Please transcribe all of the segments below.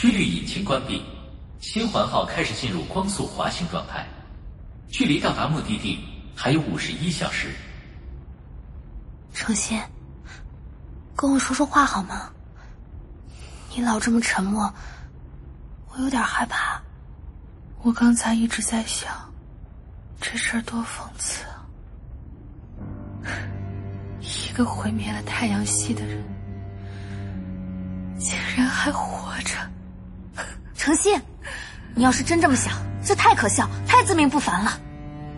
曲率引擎关闭，星环号开始进入光速滑行状态，距离到达目的地还有五十一小时。程心，跟我说说话好吗？你老这么沉默，我有点害怕。我刚才一直在想，这事儿多讽刺啊！一个毁灭了太阳系的人，竟然还活着。程心，你要是真这么想，这太可笑，太自命不凡了。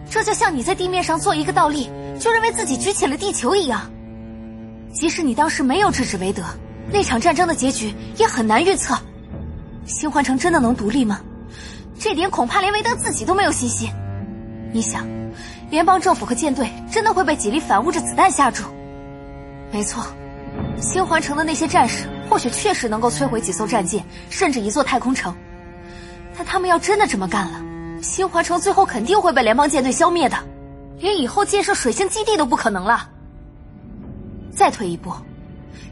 这就像你在地面上做一个倒立，就认为自己举起了地球一样。即使你当时没有制止韦德，那场战争的结局也很难预测。新环城真的能独立吗？这点恐怕连韦德自己都没有信心。你想，联邦政府和舰队真的会被几粒反物质子弹吓住？没错，新环城的那些战士或许确实能够摧毁几艘战舰，甚至一座太空城。但他们要真的这么干了，新环城最后肯定会被联邦舰队消灭的，连以后建设水星基地都不可能了。再退一步，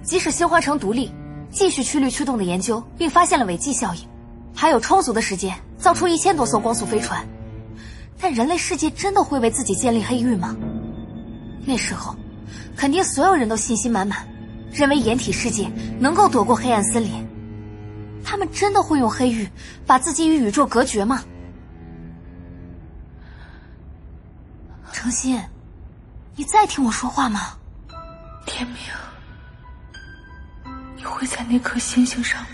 即使新环城独立，继续曲率驱动的研究，并发现了尾迹效应，还有充足的时间造出一千多艘光速飞船，但人类世界真的会为自己建立黑域吗？那时候。肯定所有人都信心满满，认为掩体世界能够躲过黑暗森林。他们真的会用黑域把自己与宇宙隔绝吗？程心，你在听我说话吗？天明，你会在那颗星星上吗？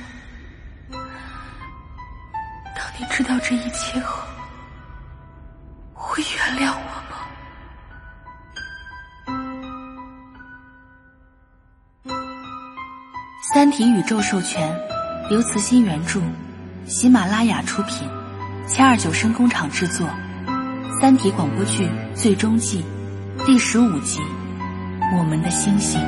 当你知道这一切后，会原谅我？《三体》宇宙授权，刘慈欣原著，喜马拉雅出品，七二九声工厂制作，《三体》广播剧最终季第十五集《我们的星星》。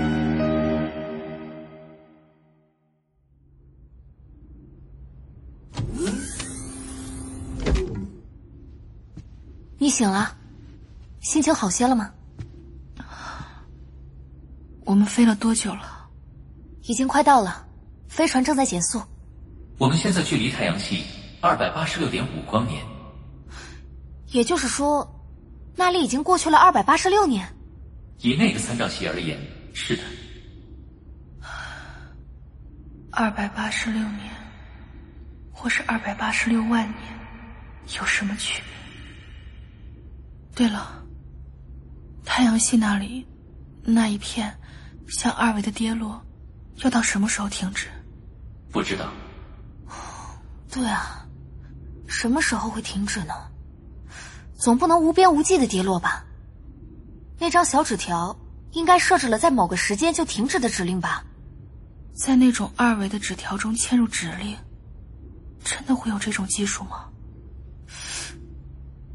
你醒了，心情好些了吗？我们飞了多久了？已经快到了，飞船正在减速。我们现在距离太阳系二百八十六点五光年，也就是说，那里已经过去了二百八十六年。以那个参照系而言，是的。二百八十六年，或是二百八十六万年，有什么区别？对了，太阳系那里那一片像二维的跌落。要到什么时候停止？不知道。对啊，什么时候会停止呢？总不能无边无际的跌落吧？那张小纸条应该设置了在某个时间就停止的指令吧？在那种二维的纸条中嵌入指令，真的会有这种技术吗？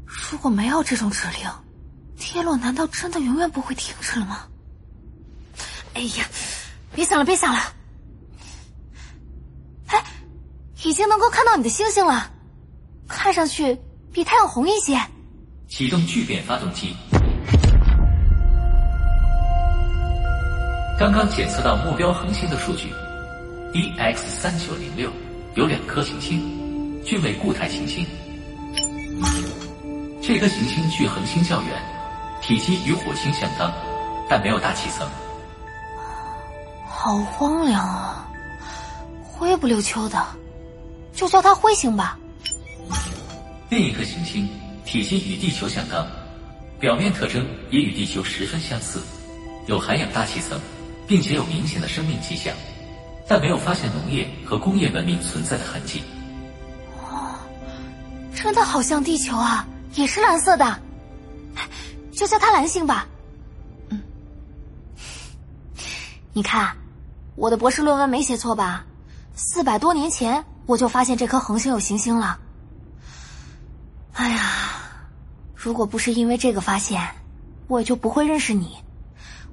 如果没有这种指令，跌落难道真的永远不会停止了吗？哎呀！别想了，别想了！哎，已经能够看到你的星星了，看上去比太阳红一些。启动聚变发动机。刚刚检测到目标恒星的数据，EX 三九零六有两颗行星，均为固态行星。这颗行星距恒星较远，体积与火星相当，但没有大气层。好荒凉啊，灰不溜秋的，就叫它灰星吧。另一颗行星体积与地球相当，表面特征也与地球十分相似，有含氧大气层，并且有明显的生命迹象，但没有发现农业和工业文明存在的痕迹。哦，真的好像地球啊，也是蓝色的，就叫它蓝星吧。嗯，你看。我的博士论文没写错吧？四百多年前我就发现这颗恒星有行星了。哎呀，如果不是因为这个发现，我也就不会认识你，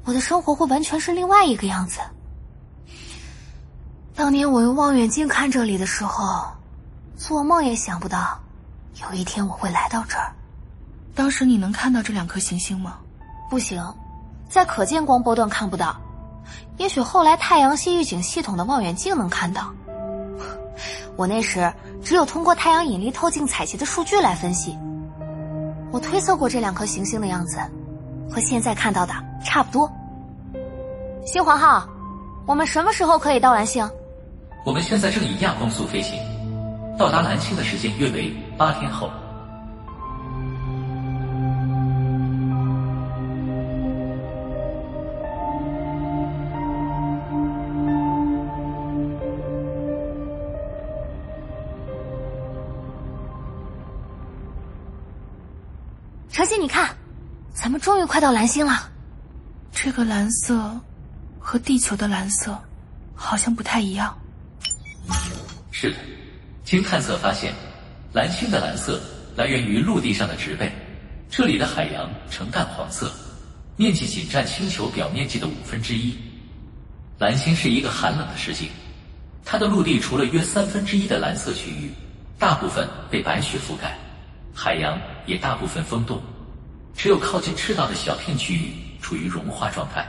我的生活会完全是另外一个样子。当年我用望远镜看这里的时候，做梦也想不到，有一天我会来到这儿。当时你能看到这两颗行星吗？不行，在可见光波段看不到。也许后来太阳系预警系统的望远镜能看到。我那时只有通过太阳引力透镜采集的数据来分析。我推测过这两颗行星的样子，和现在看到的差不多。星环号，我们什么时候可以到蓝星？我们现在正以亚光速飞行，到达蓝星的时间约为八天后。你看，咱们终于快到蓝星了。这个蓝色和地球的蓝色好像不太一样。是的，经探测发现，蓝星的蓝色来源于陆地上的植被，这里的海洋呈淡黄色，面积仅占星球表面积的五分之一。蓝星是一个寒冷的世界，它的陆地除了约三分之一的蓝色区域，大部分被白雪覆盖。海洋也大部分封冻，只有靠近赤道的小片区域处于融化状态。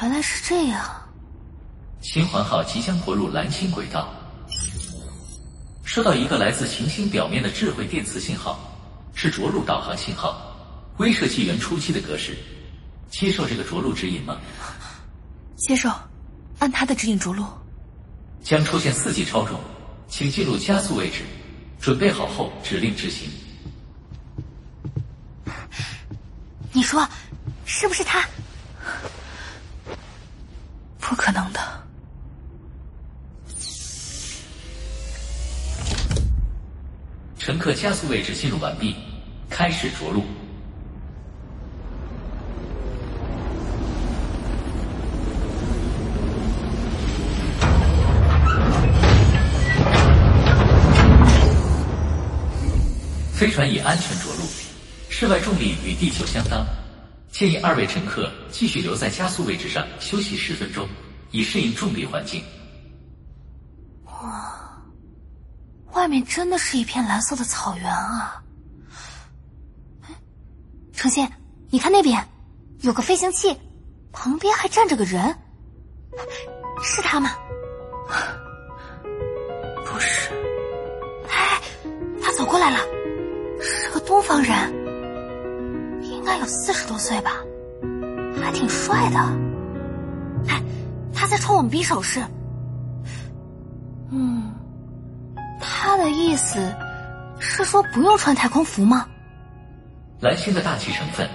原来是这样。星环号即将泊入蓝星轨道，收到一个来自行星表面的智慧电磁信号，是着陆导航信号，威慑纪元初期的格式。接受这个着陆指引吗？接受，按他的指引着陆。将出现四级超重，请进入加速位置。准备好后，指令执行。你说，是不是他？不可能的。乘客加速位置进入完毕，开始着陆。飞船已安全着陆，室外重力与地球相当，建议二位乘客继续留在加速位置上休息十分钟，以适应重力环境。哇，外面真的是一片蓝色的草原啊！程心，你看那边有个飞行器，旁边还站着个人，是他吗？不是。哎，他走过来了。是个东方人，应该有四十多岁吧，还挺帅的。哎，他在冲我们比手势。嗯，他的意思是说不用穿太空服吗？蓝星的大气成分，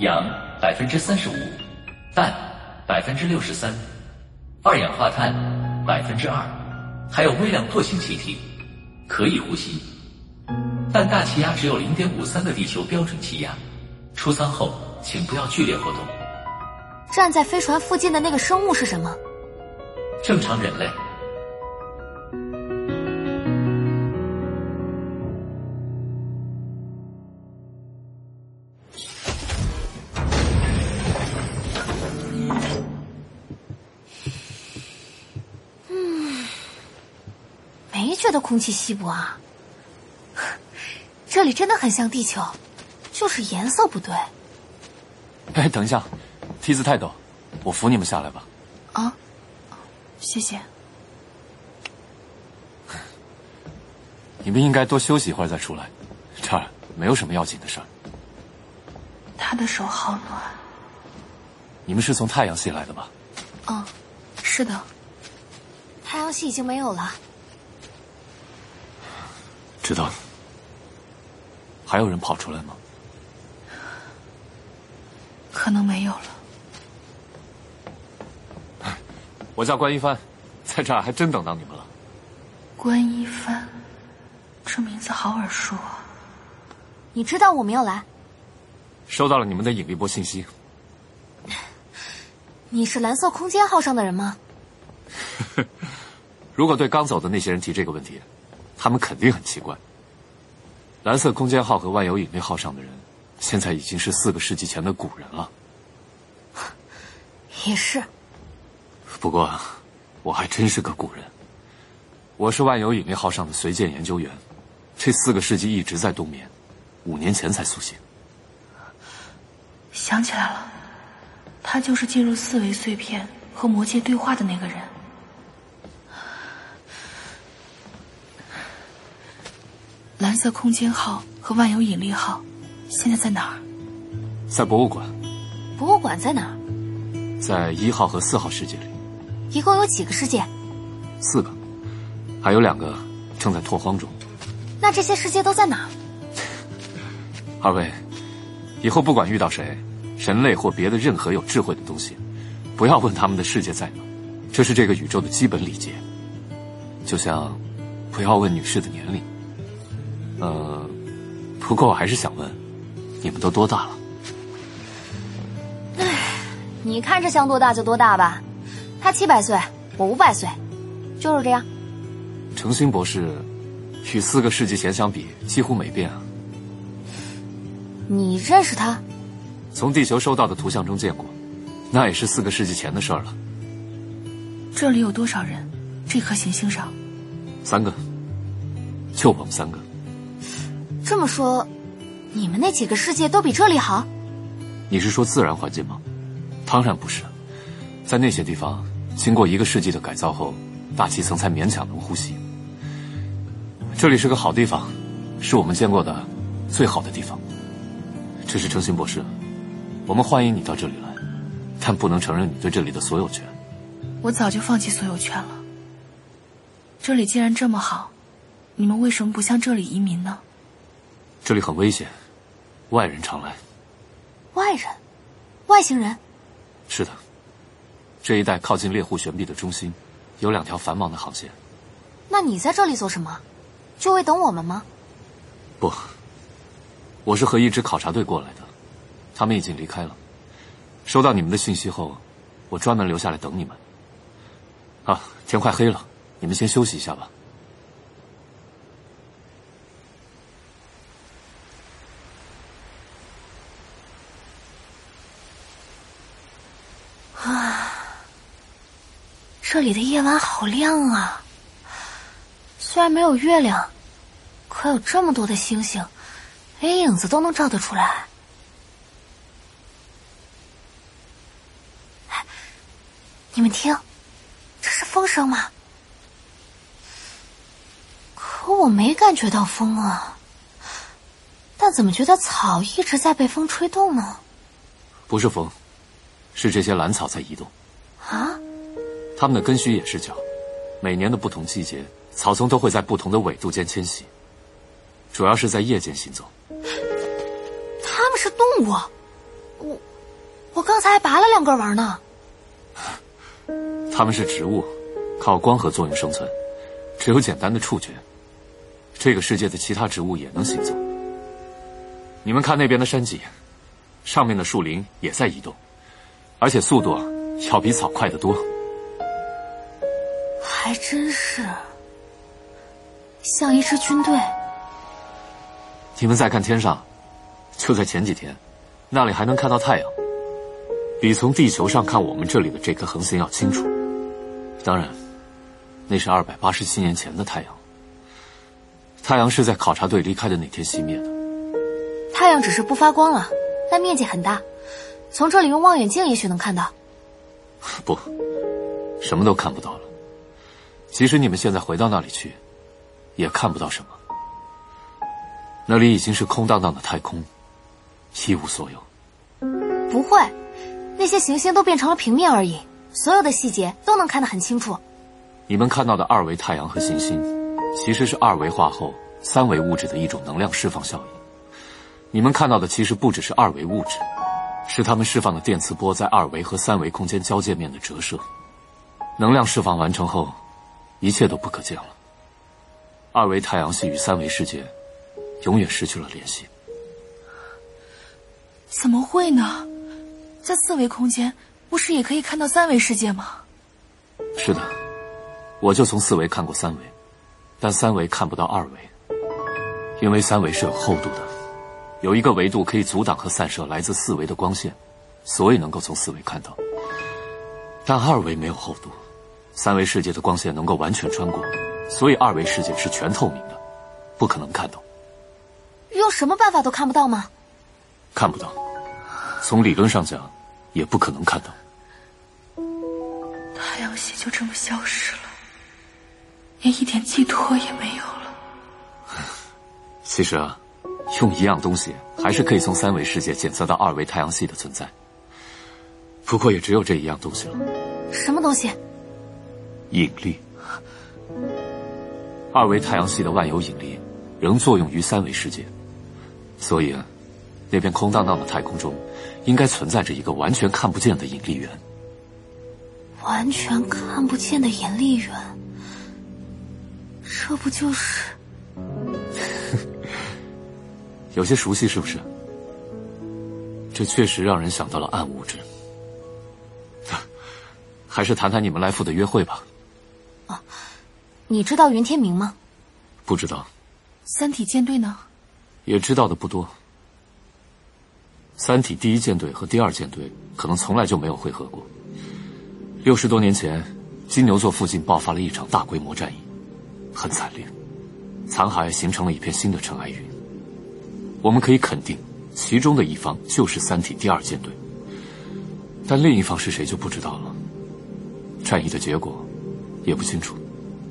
氧百分之三十五，氮百分之六十三，二氧化碳百分之二，还有微量惰性气体，可以呼吸。但大气压只有零点五三个地球标准气压。出舱后，请不要剧烈活动。站在飞船附近的那个生物是什么？正常人类。嗯，没觉得空气稀薄啊。这里真的很像地球，就是颜色不对。哎，等一下，梯子太陡，我扶你们下来吧。啊，谢谢。你们应该多休息一会儿再出来，这儿没有什么要紧的事儿。他的手好暖。你们是从太阳系来的吧？嗯，是的。太阳系已经没有了。知道了。还有人跑出来吗？可能没有了。我叫关一帆，在这儿还真等到你们了。关一帆，这名字好耳熟啊！你知道我们要来？收到了你们的引力波信息。你是蓝色空间号上的人吗？如果对刚走的那些人提这个问题，他们肯定很奇怪。蓝色空间号和万有引力号上的人，现在已经是四个世纪前的古人了。也是。不过，我还真是个古人。我是万有引力号上的随舰研究员，这四个世纪一直在冬眠，五年前才苏醒。想起来了，他就是进入四维碎片和魔界对话的那个人。蓝色空间号和万有引力号现在在哪儿？在博物馆，博物馆在哪儿？在一号和四号世界里，一共有几个世界？四个，还有两个正在拓荒中。那这些世界都在哪儿？二位，以后不管遇到谁，人类或别的任何有智慧的东西，不要问他们的世界在哪，这是这个宇宙的基本礼节。就像，不要问女士的年龄。呃，不过我还是想问，你们都多大了？唉，你看着像多大就多大吧。他七百岁，我五百岁，就是这样。程心博士，与四个世纪前相比，几乎没变啊。你认识他？从地球收到的图像中见过，那也是四个世纪前的事儿了。这里有多少人？这颗行星上，三个，就我们三个。这么说，你们那几个世界都比这里好？你是说自然环境吗？当然不是，在那些地方，经过一个世纪的改造后，大气层才勉强能呼吸。这里是个好地方，是我们见过的最好的地方。这是程心博士，我们欢迎你到这里来，但不能承认你对这里的所有权。我早就放弃所有权了。这里既然这么好，你们为什么不向这里移民呢？这里很危险，外人常来。外人，外星人。是的，这一带靠近猎户悬臂的中心，有两条繁忙的航线。那你在这里做什么？就为等我们吗？不。我是和一支考察队过来的，他们已经离开了。收到你们的信息后，我专门留下来等你们。啊，天快黑了，你们先休息一下吧。这里的夜晚好亮啊！虽然没有月亮，可有这么多的星星。连影子都能照得出来。你们听，这是风声吗？可我没感觉到风啊。但怎么觉得草一直在被风吹动呢？不是风，是这些蓝草在移动。啊？它们的根须也是脚，每年的不同季节，草丛都会在不同的纬度间迁徙，主要是在夜间行走。它们是动物，我我刚才还拔了两根玩呢。它们是植物，靠光合作用生存，只有简单的触觉。这个世界的其他植物也能行走。你们看那边的山脊，上面的树林也在移动，而且速度要比草快得多。还真是，像一支军队。你们再看天上，就在前几天，那里还能看到太阳，比从地球上看我们这里的这颗恒星要清楚。当然，那是二百八十七年前的太阳。太阳是在考察队离开的那天熄灭的。太阳只是不发光了，但面积很大，从这里用望远镜也许能看到。不，什么都看不到了。即使你们现在回到那里去，也看不到什么。那里已经是空荡荡的太空，一无所有。不会，那些行星都变成了平面而已，所有的细节都能看得很清楚。你们看到的二维太阳和行星，其实是二维化后三维物质的一种能量释放效应。你们看到的其实不只是二维物质，是它们释放的电磁波在二维和三维空间交界面的折射。能量释放完成后，一切都不可见了。二维太阳系与三维世界。永远失去了联系。怎么会呢？在四维空间，不是也可以看到三维世界吗？是的，我就从四维看过三维，但三维看不到二维，因为三维是有厚度的，有一个维度可以阻挡和散射来自四维的光线，所以能够从四维看到。但二维没有厚度，三维世界的光线能够完全穿过，所以二维世界是全透明的，不可能看到。用什么办法都看不到吗？看不到，从理论上讲，也不可能看到。太阳系就这么消失了，连一点寄托也没有了。其实啊，用一样东西还是可以从三维世界检测到二维太阳系的存在。不过也只有这一样东西了。什么东西？引力。二维太阳系的万有引力仍作用于三维世界，所以啊，那片空荡荡的太空中，应该存在着一个完全看不见的引力源。完全看不见的引力源，这不就是？有些熟悉是不是？这确实让人想到了暗物质。还是谈谈你们来赴的约会吧。啊，你知道云天明吗？不知道。三体舰队呢？也知道的不多。三体第一舰队和第二舰队可能从来就没有会合过。六十多年前，金牛座附近爆发了一场大规模战役，很惨烈，残骸形成了一片新的尘埃云。我们可以肯定，其中的一方就是三体第二舰队，但另一方是谁就不知道了。战役的结果也不清楚。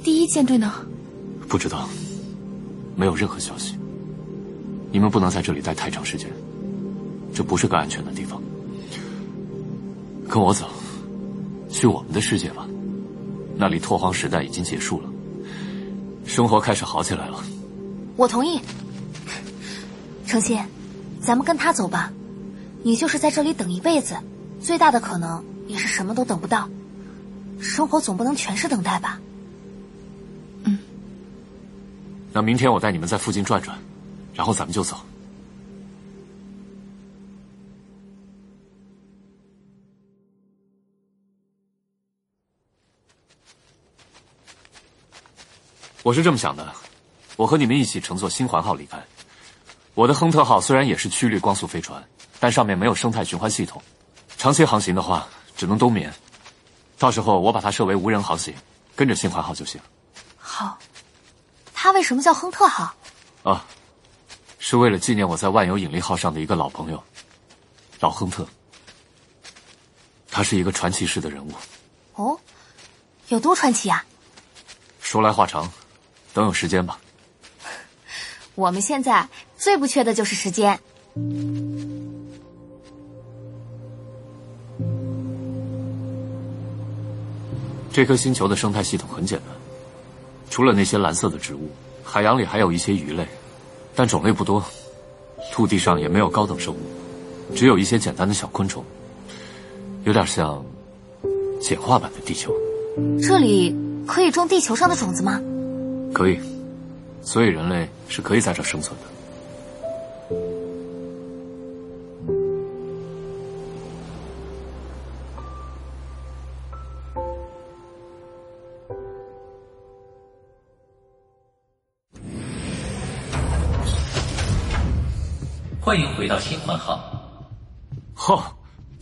第一舰队呢？不知道，没有任何消息。你们不能在这里待太长时间，这不是个安全的地方。跟我走，去我们的世界吧。那里拓荒时代已经结束了，生活开始好起来了。我同意。程心，咱们跟他走吧。你就是在这里等一辈子，最大的可能也是什么都等不到。生活总不能全是等待吧？那明天我带你们在附近转转，然后咱们就走。我是这么想的，我和你们一起乘坐星环号离开。我的亨特号虽然也是曲率光速飞船，但上面没有生态循环系统，长期航行的话只能冬眠。到时候我把它设为无人航行，跟着星环号就行。好，它为什么叫亨特号？啊，是为了纪念我在万有引力号上的一个老朋友，老亨特。他是一个传奇式的人物。哦，有多传奇啊？说来话长，等有时间吧。我们现在最不缺的就是时间。这颗星球的生态系统很简单，除了那些蓝色的植物，海洋里还有一些鱼类，但种类不多。陆地上也没有高等生物，只有一些简单的小昆虫，有点像简化版的地球。这里可以种地球上的种子吗？可以，所以人类是可以在这生存的。到新环号。嚯，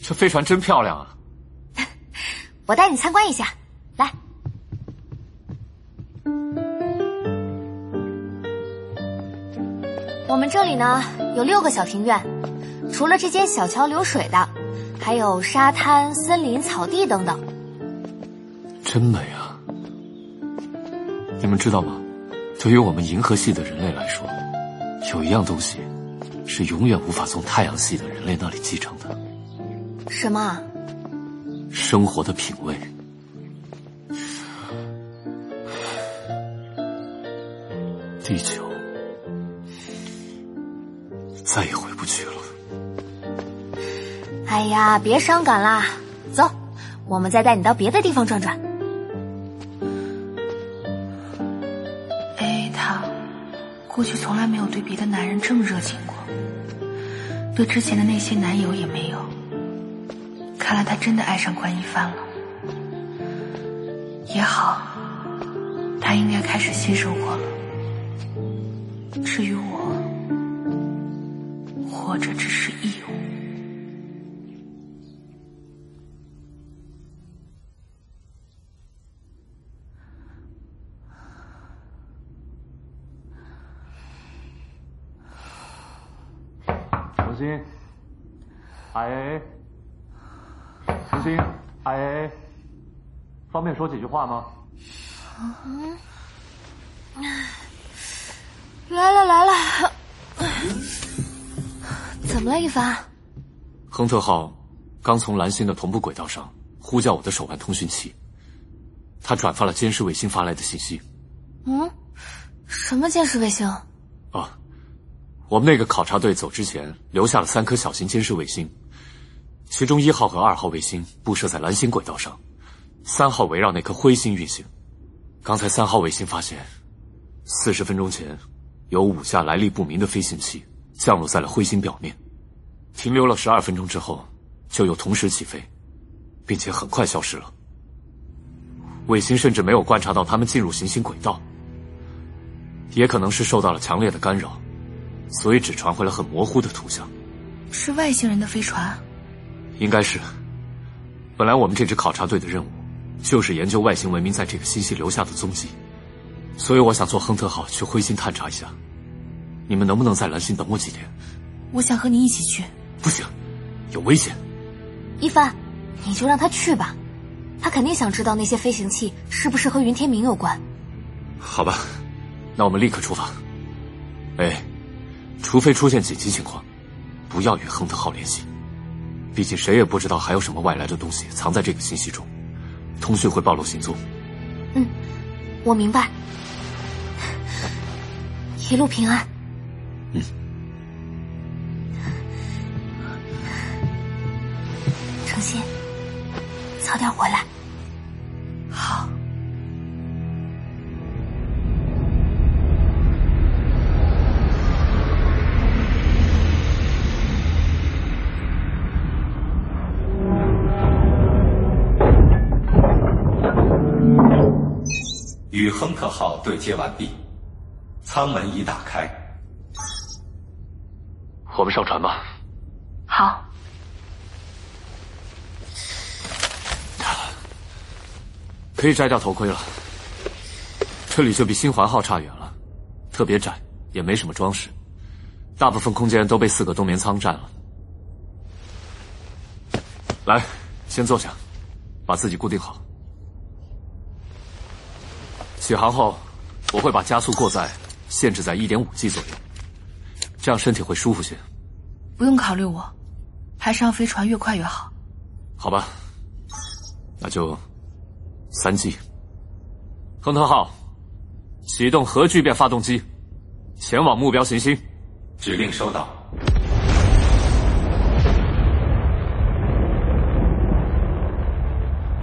这飞船真漂亮啊！我带你参观一下，来。我们这里呢有六个小庭院，除了这间小桥流水的，还有沙滩、森林、草地等等。真美啊！你们知道吗？对于我们银河系的人类来说，有一样东西。是永远无法从太阳系的人类那里继承的。什么？生活的品味。地球再也回不去了。哎呀，别伤感啦，走，我们再带你到别的地方转转。哎，他过去从来没有对别的男人这么热情过。对之前的那些男友也没有，看来他真的爱上关一帆了。也好，他应该开始新生活了。重新，哎，重新，哎，方便说几句话吗？嗯来了来了。怎么了，一凡？亨特号刚从蓝星的同步轨道上呼叫我的手腕通讯器，他转发了监视卫星发来的信息。嗯，什么监视卫星？啊，我们那个考察队走之前留下了三颗小型监视卫星，其中一号和二号卫星布设在蓝星轨道上，三号围绕那颗灰星运行。刚才三号卫星发现，四十分钟前有五架来历不明的飞行器降落在了灰星表面。停留了十二分钟之后，就又同时起飞，并且很快消失了。卫星甚至没有观察到他们进入行星轨道，也可能是受到了强烈的干扰，所以只传回了很模糊的图像。是外星人的飞船？应该是。本来我们这支考察队的任务就是研究外星文明在这个星系留下的踪迹，所以我想坐亨特号去灰星探查一下。你们能不能在蓝星等我几天？我想和你一起去。不行，有危险。一帆，你就让他去吧，他肯定想知道那些飞行器是不是和云天明有关。好吧，那我们立刻出发。哎，除非出现紧急情况，不要与亨特号联系。毕竟谁也不知道还有什么外来的东西藏在这个信息中，通讯会暴露行踪。嗯，我明白。一路平安。嗯。程心，早点回来。好。与亨特号对接完毕，舱门已打开。我们上船吧。好。可以摘掉头盔了。这里就比新环号差远了，特别窄，也没什么装饰，大部分空间都被四个冬眠舱占了。来，先坐下，把自己固定好。起航后，我会把加速过载限制在一点五 G 左右，这样身体会舒服些。不用考虑我，还是让飞船越快越好。好吧，那就。三 G，亨特号，启动核聚变发动机，前往目标行星。指令收到。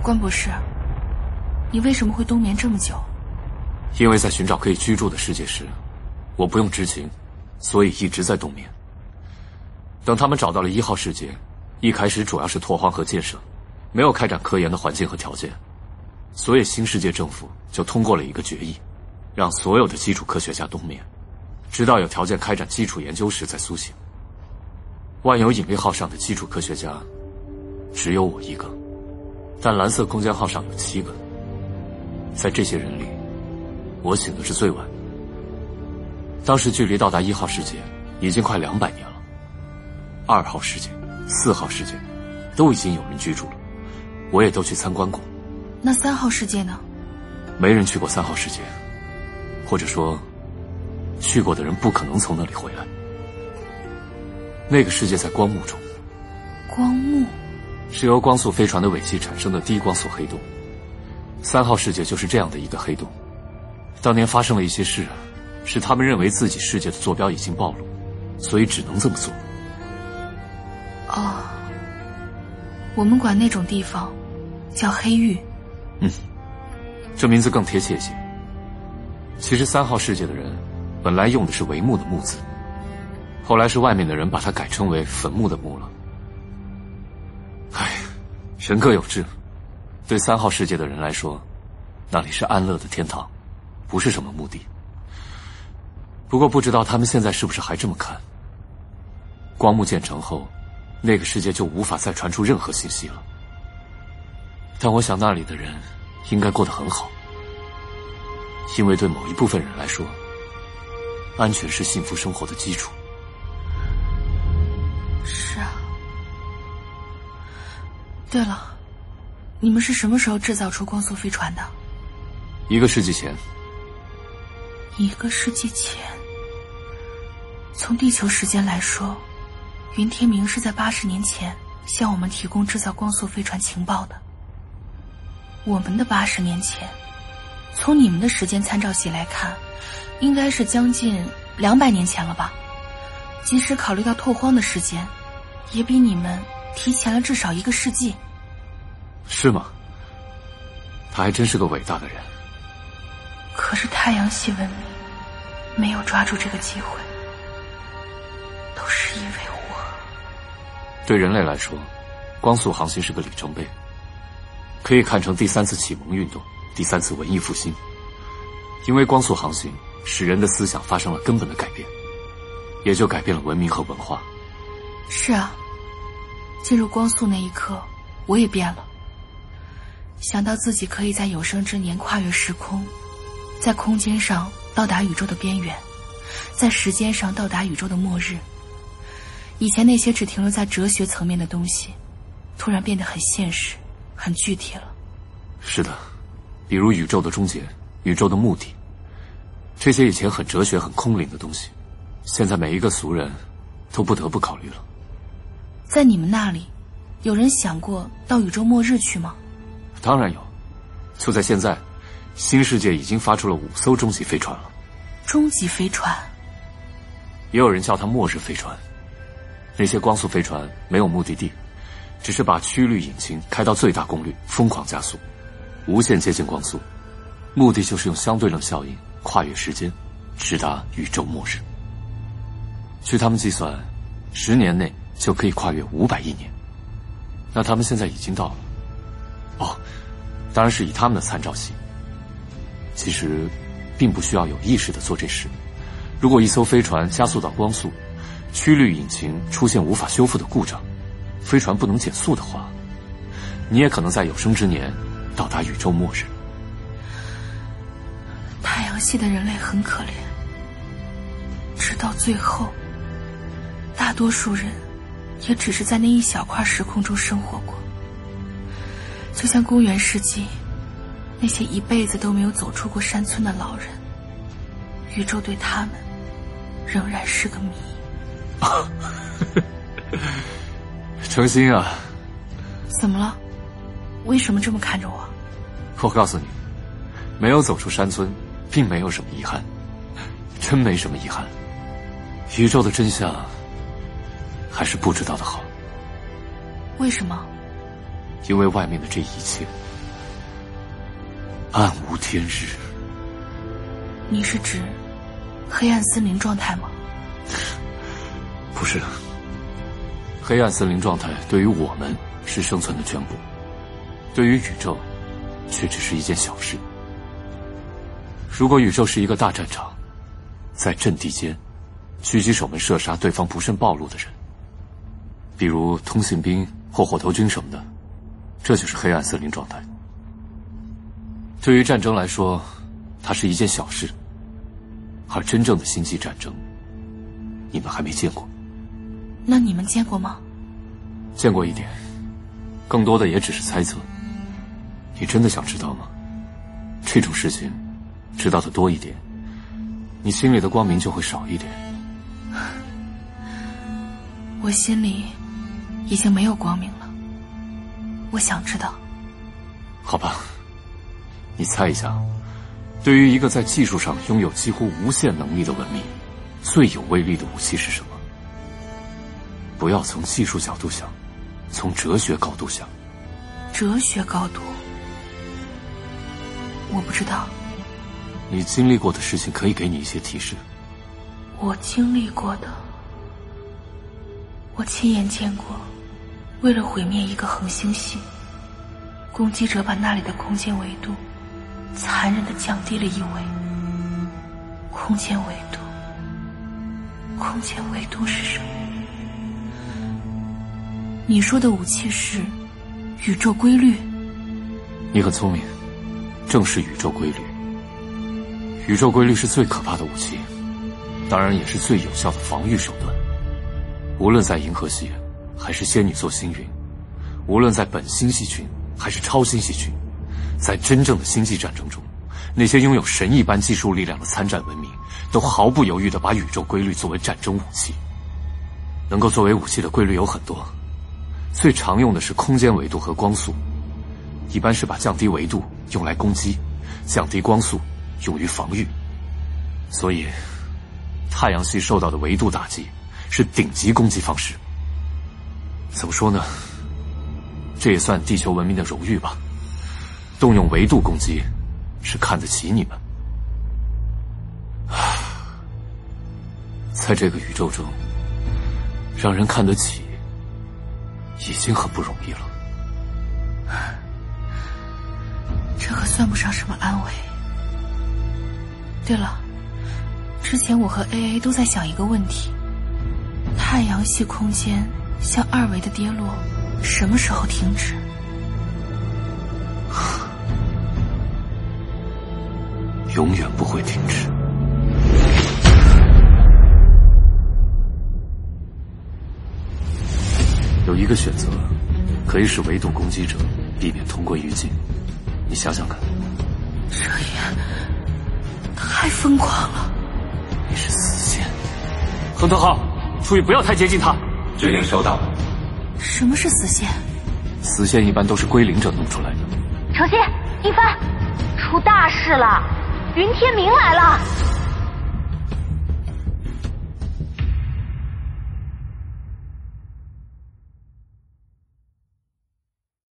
关博士，你为什么会冬眠这么久？因为在寻找可以居住的世界时，我不用执勤，所以一直在冬眠。等他们找到了一号世界，一开始主要是拓荒和建设，没有开展科研的环境和条件。所以，新世界政府就通过了一个决议，让所有的基础科学家冬眠，直到有条件开展基础研究时再苏醒。万有引力号上的基础科学家只有我一个，但蓝色空间号上有七个。在这些人里，我醒的是最晚的。当时距离到达一号世界已经快两百年了，二号世界、四号世界都已经有人居住了，我也都去参观过。那三号世界呢？没人去过三号世界，或者说，去过的人不可能从那里回来。那个世界在光幕中。光幕是由光速飞船的尾气产生的低光速黑洞。三号世界就是这样的一个黑洞。当年发生了一些事，是他们认为自己世界的坐标已经暴露，所以只能这么做。哦，我们管那种地方叫黑域。嗯，这名字更贴切些。其实三号世界的人本来用的是“帷幕”的“幕”字，后来是外面的人把它改称为“坟墓”的“墓”了。唉，人各有志。对三号世界的人来说，那里是安乐的天堂，不是什么目的。不过不知道他们现在是不是还这么看。光幕建成后，那个世界就无法再传出任何信息了。但我想那里的人应该过得很好，因为对某一部分人来说，安全是幸福生活的基础。是啊。对了，你们是什么时候制造出光速飞船的？一个世纪前。一个世纪前，从地球时间来说，云天明是在八十年前向我们提供制造光速飞船情报的。我们的八十年前，从你们的时间参照系来看，应该是将近两百年前了吧？即使考虑到拓荒的时间，也比你们提前了至少一个世纪。是吗？他还真是个伟大的人。可是太阳系文明没有抓住这个机会，都是因为我。对人类来说，光速航行是个里程碑，可以看成第三次启蒙运动，第三次文艺复兴。因为光速航行使人的思想发生了根本的改变，也就改变了文明和文化。是啊，进入光速那一刻，我也变了。想到自己可以在有生之年跨越时空，在空间上到达宇宙的边缘，在时间上到达宇宙的末日。以前那些只停留在哲学层面的东西，突然变得很现实、很具体了。是的，比如宇宙的终结、宇宙的目的，这些以前很哲学、很空灵的东西，现在每一个俗人都不得不考虑了。在你们那里，有人想过到宇宙末日去吗？当然有，就在现在，新世界已经发出了五艘终极飞船了。终极飞船，也有人叫它末日飞船。那些光速飞船没有目的地，只是把曲率引擎开到最大功率，疯狂加速，无限接近光速，目的就是用相对论效应跨越时间，直达宇宙末日。据他们计算，十年内就可以跨越五百亿年。那他们现在已经到了。哦，当然是以他们的参照系。其实，并不需要有意识的做这事。如果一艘飞船加速到光速，曲率引擎出现无法修复的故障，飞船不能减速的话，你也可能在有生之年到达宇宙末日。太阳系的人类很可怜，直到最后，大多数人也只是在那一小块时空中生活过。就像公元世纪，那些一辈子都没有走出过山村的老人，宇宙对他们仍然是个谜。程心啊，怎么了？为什么这么看着我？我告诉你，没有走出山村，并没有什么遗憾，真没什么遗憾。宇宙的真相，还是不知道的好。为什么？因为外面的这一切暗无天日。你是指黑暗森林状态吗？不是，黑暗森林状态对于我们是生存的全部，对于宇宙却只是一件小事。如果宇宙是一个大战场，在阵地间狙击手们射杀对方不慎暴露的人，比如通信兵或火头军什么的。这就是黑暗森林状态。对于战争来说，它是一件小事，而真正的星际战争，你们还没见过。那你们见过吗？见过一点，更多的也只是猜测。你真的想知道吗？这种事情，知道的多一点，你心里的光明就会少一点。我心里已经没有光明了。我想知道。好吧，你猜一下，对于一个在技术上拥有几乎无限能力的文明，最有威力的武器是什么？不要从技术角度想，从哲学高度想。哲学高度？我不知道。你经历过的事情可以给你一些提示。我经历过的，我亲眼见过。为了毁灭一个恒星系，攻击者把那里的空间维度残忍的降低了一维。空间维度，空间维度是什么？你说的武器是宇宙规律？你很聪明，正是宇宙规律。宇宙规律是最可怕的武器，当然也是最有效的防御手段。无论在银河系。还是仙女座星云，无论在本星系群还是超星系群，在真正的星际战争中，那些拥有神一般技术力量的参战文明，都毫不犹豫地把宇宙规律作为战争武器。能够作为武器的规律有很多，最常用的是空间维度和光速，一般是把降低维度用来攻击，降低光速用于防御。所以，太阳系受到的维度打击是顶级攻击方式。怎么说呢？这也算地球文明的荣誉吧。动用维度攻击，是看得起你们。在这个宇宙中。让人看得起，已经很不容易了。这可算不上什么安慰。对了，之前我和 A A 都在想一个问题：太阳系空间向二维的跌落，什么时候停止？永远不会停止。有一个选择，可以使围堵攻击者避免同归于尽。你想想看，这也太疯狂了。你是死线，亨特号，注意不要太接近他。指令收到。什么是死线？死线一般都是归零者弄出来的。程曦，一帆，出大事了，云天明来了。